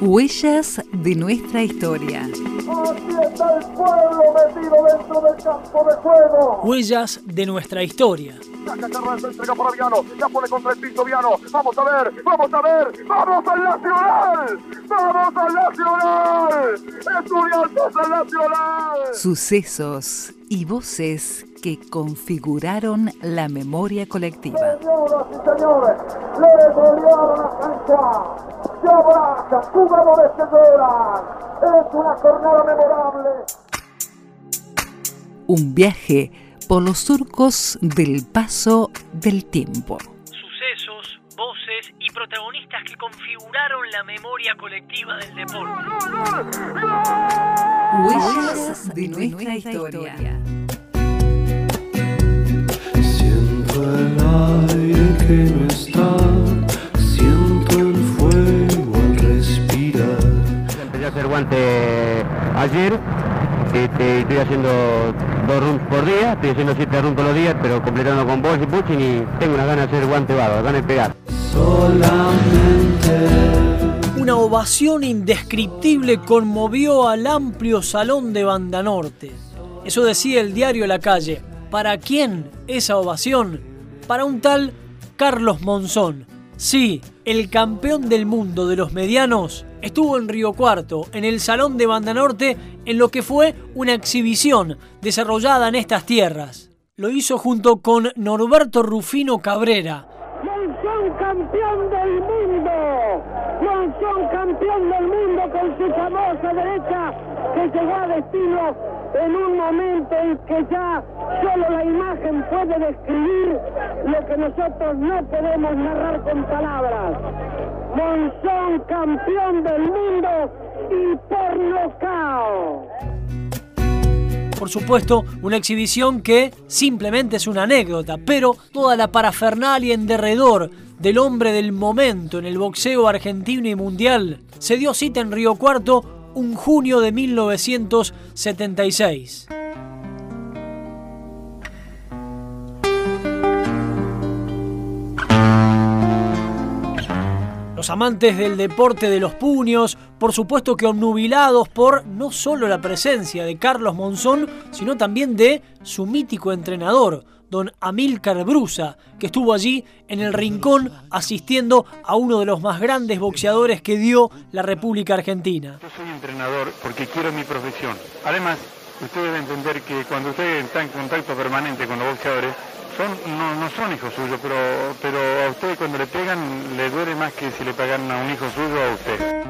Huellas de nuestra historia. Aquí está el pueblo metido dentro del campo de juego. Huellas de nuestra historia. Saca Carranza, entrega para Viano. La pone contra el piso Viano. Vamos a ver, vamos a ver. ¡Vamos al Nacional! ¡Vamos al Nacional! ¡Estudiantes al Nacional! Sucesos y voces que configuraron la memoria colectiva. Señoras y señores, le golearon a Juan. Se abraza, jugadores que lloran. Es una jornada memorable. Un viaje por los surcos del paso del tiempo. Y protagonistas que configuraron la memoria colectiva del deporte. Huellas de nuestra historia. Siento el aire que no está, siento el fuego al respirar. Empecé a hacer guante ayer, este, estoy haciendo dos runs por día, estoy haciendo siete runs todos los días, pero completando con bols y pushing y tengo una gana de hacer guante bárbaro, ganas de pegar. Solamente Una ovación indescriptible conmovió al amplio salón de Banda Norte. Eso decía el diario La Calle. ¿Para quién esa ovación? Para un tal Carlos Monzón. Sí, el campeón del mundo de los medianos estuvo en Río Cuarto, en el Salón de Banda Norte, en lo que fue una exhibición desarrollada en estas tierras. Lo hizo junto con Norberto Rufino Cabrera, campeón del mundo. Monzón campeón del mundo con su famosa derecha que llegó a destino en un momento en que ya solo la imagen puede describir lo que nosotros no podemos narrar con palabras. Monzón campeón del mundo y por nocao. Por supuesto, una exhibición que simplemente es una anécdota, pero toda la parafernalia en derredor del hombre del momento en el boxeo argentino y mundial se dio cita en Río Cuarto un junio de 1976. Los amantes del deporte de los puños, por supuesto que obnubilados por no solo la presencia de Carlos Monzón, sino también de su mítico entrenador, don Amílcar Brusa, que estuvo allí en el rincón asistiendo a uno de los más grandes boxeadores que dio la República Argentina. Yo soy entrenador porque quiero mi profesión. Además, usted debe entender que cuando usted está en contacto permanente con los boxeadores, son, no, no son hijos suyos, pero, pero a usted cuando le pegan le duele más que si le pegan a un hijo suyo a usted.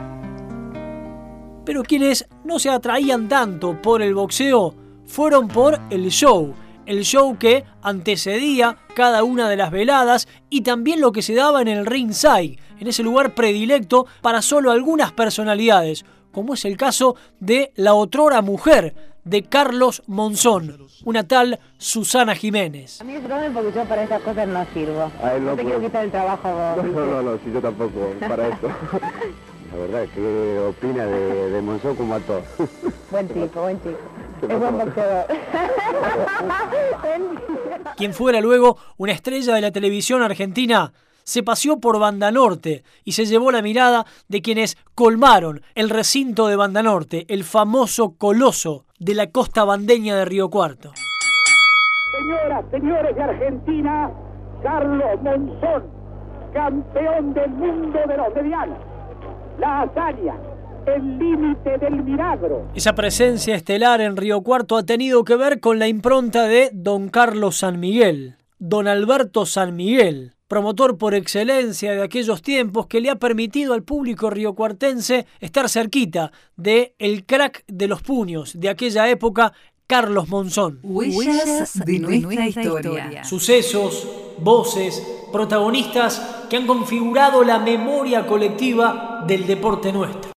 Pero quienes no se atraían tanto por el boxeo fueron por el show. El show que antecedía cada una de las veladas y también lo que se daba en el ringside, en ese lugar predilecto para solo algunas personalidades, como es el caso de la otrora mujer de Carlos Monzón, una tal Susana Jiménez. A mí discúlpame porque yo para estas cosas no sirvo. Ay, no no te quiero puedo. quitar el trabajo a vos. No, no, no, si yo tampoco para esto. La verdad es que opina de, de Monzón como a todos. Buen tipo, buen tipo. Es buen boxeador. Buen tipo. Quien fuera luego una estrella de la televisión argentina, se paseó por Banda Norte y se llevó la mirada de quienes colmaron el recinto de Banda Norte, el famoso coloso de la costa bandeña de Río Cuarto. Señoras, señores de Argentina, Carlos Monzón, campeón del mundo de los medianos. La hazaña, el límite del milagro. Esa presencia estelar en Río Cuarto ha tenido que ver con la impronta de don Carlos San Miguel, don Alberto San Miguel, promotor por excelencia de aquellos tiempos que le ha permitido al público riocuartense estar cerquita de el crack de los puños de aquella época, Carlos Monzón. Huellas de nuestra historia. Sucesos, voces, protagonistas que han configurado la memoria colectiva del deporte nuestro.